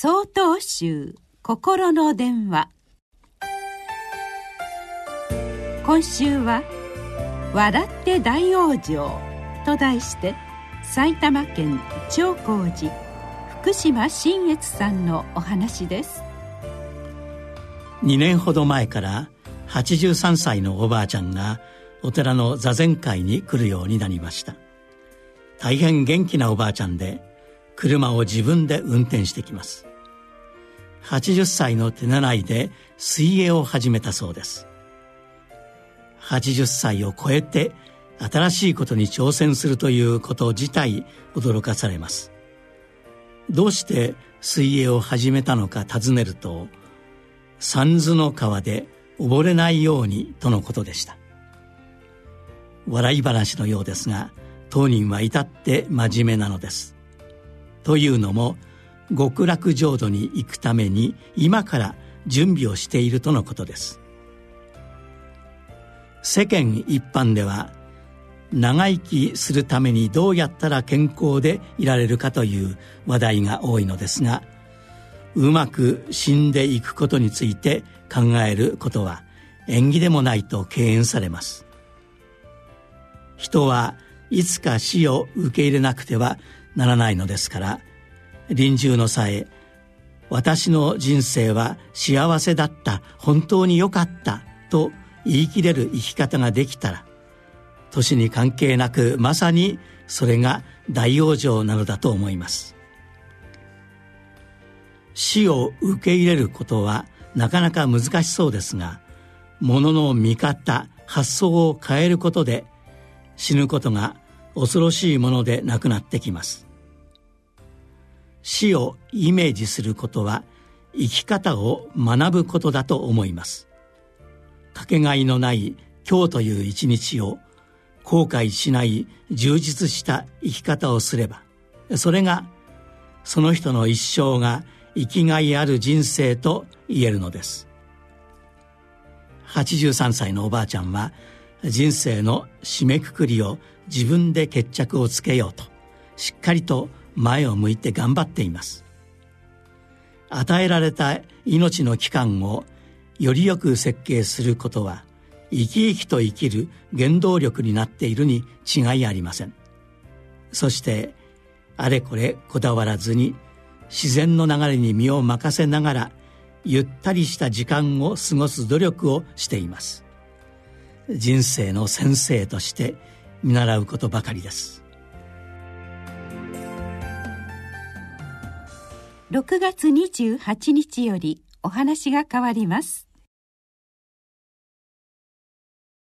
総統集心の電話。今週は「笑って大往生」と題して埼玉県長光寺福島新越さんのお話です。2年ほど前から83歳のおばあちゃんがお寺の座禅会に来るようになりました。大変元気なおばあちゃんで車を自分で運転してきます。80歳の手習いで水泳を始めたそうです。80歳を超えて新しいことに挑戦するということ自体驚かされます。どうして水泳を始めたのか尋ねると三途の川で溺れないようにとのことでした。笑い話のようですが当人は至って真面目なのです。というのも極楽浄土に行くために今から準備をしているとのことです。世間一般では長生きするためにどうやったら健康でいられるかという話題が多いのですがうまく死んでいくことについて考えることは縁起でもないと敬遠されます。人はいつか死を受け入れなくてはならないのですから臨終の際私の人生は幸せだった。本当に良かったと言い切れる生き方ができたら年に関係なくまさにそれが大往生なのだと思います。死を受け入れることはなかなか難しそうですがものの見方発想を変えることで死ぬことが恐ろしいものでなくなってきます。死をイメージすることは生き方を学ぶことだと思います。かけがえのない今日という一日を後悔しない充実した生き方をすればそれがその人の一生が生きがいある人生と言えるのです。83歳のおばあちゃんは人生の締めくくりを自分で決着をつけようとしっかりと前を向いて頑張っています。与えられた命の期間をよりよく設計することは生き生きと生きる原動力になっているに違いありません。そしてあれこれこだわらずに自然の流れに身を任せながらゆったりした時間を過ごす努力をしています。人生の先生として見習うことばかりです。6月28日よりお話が変わります。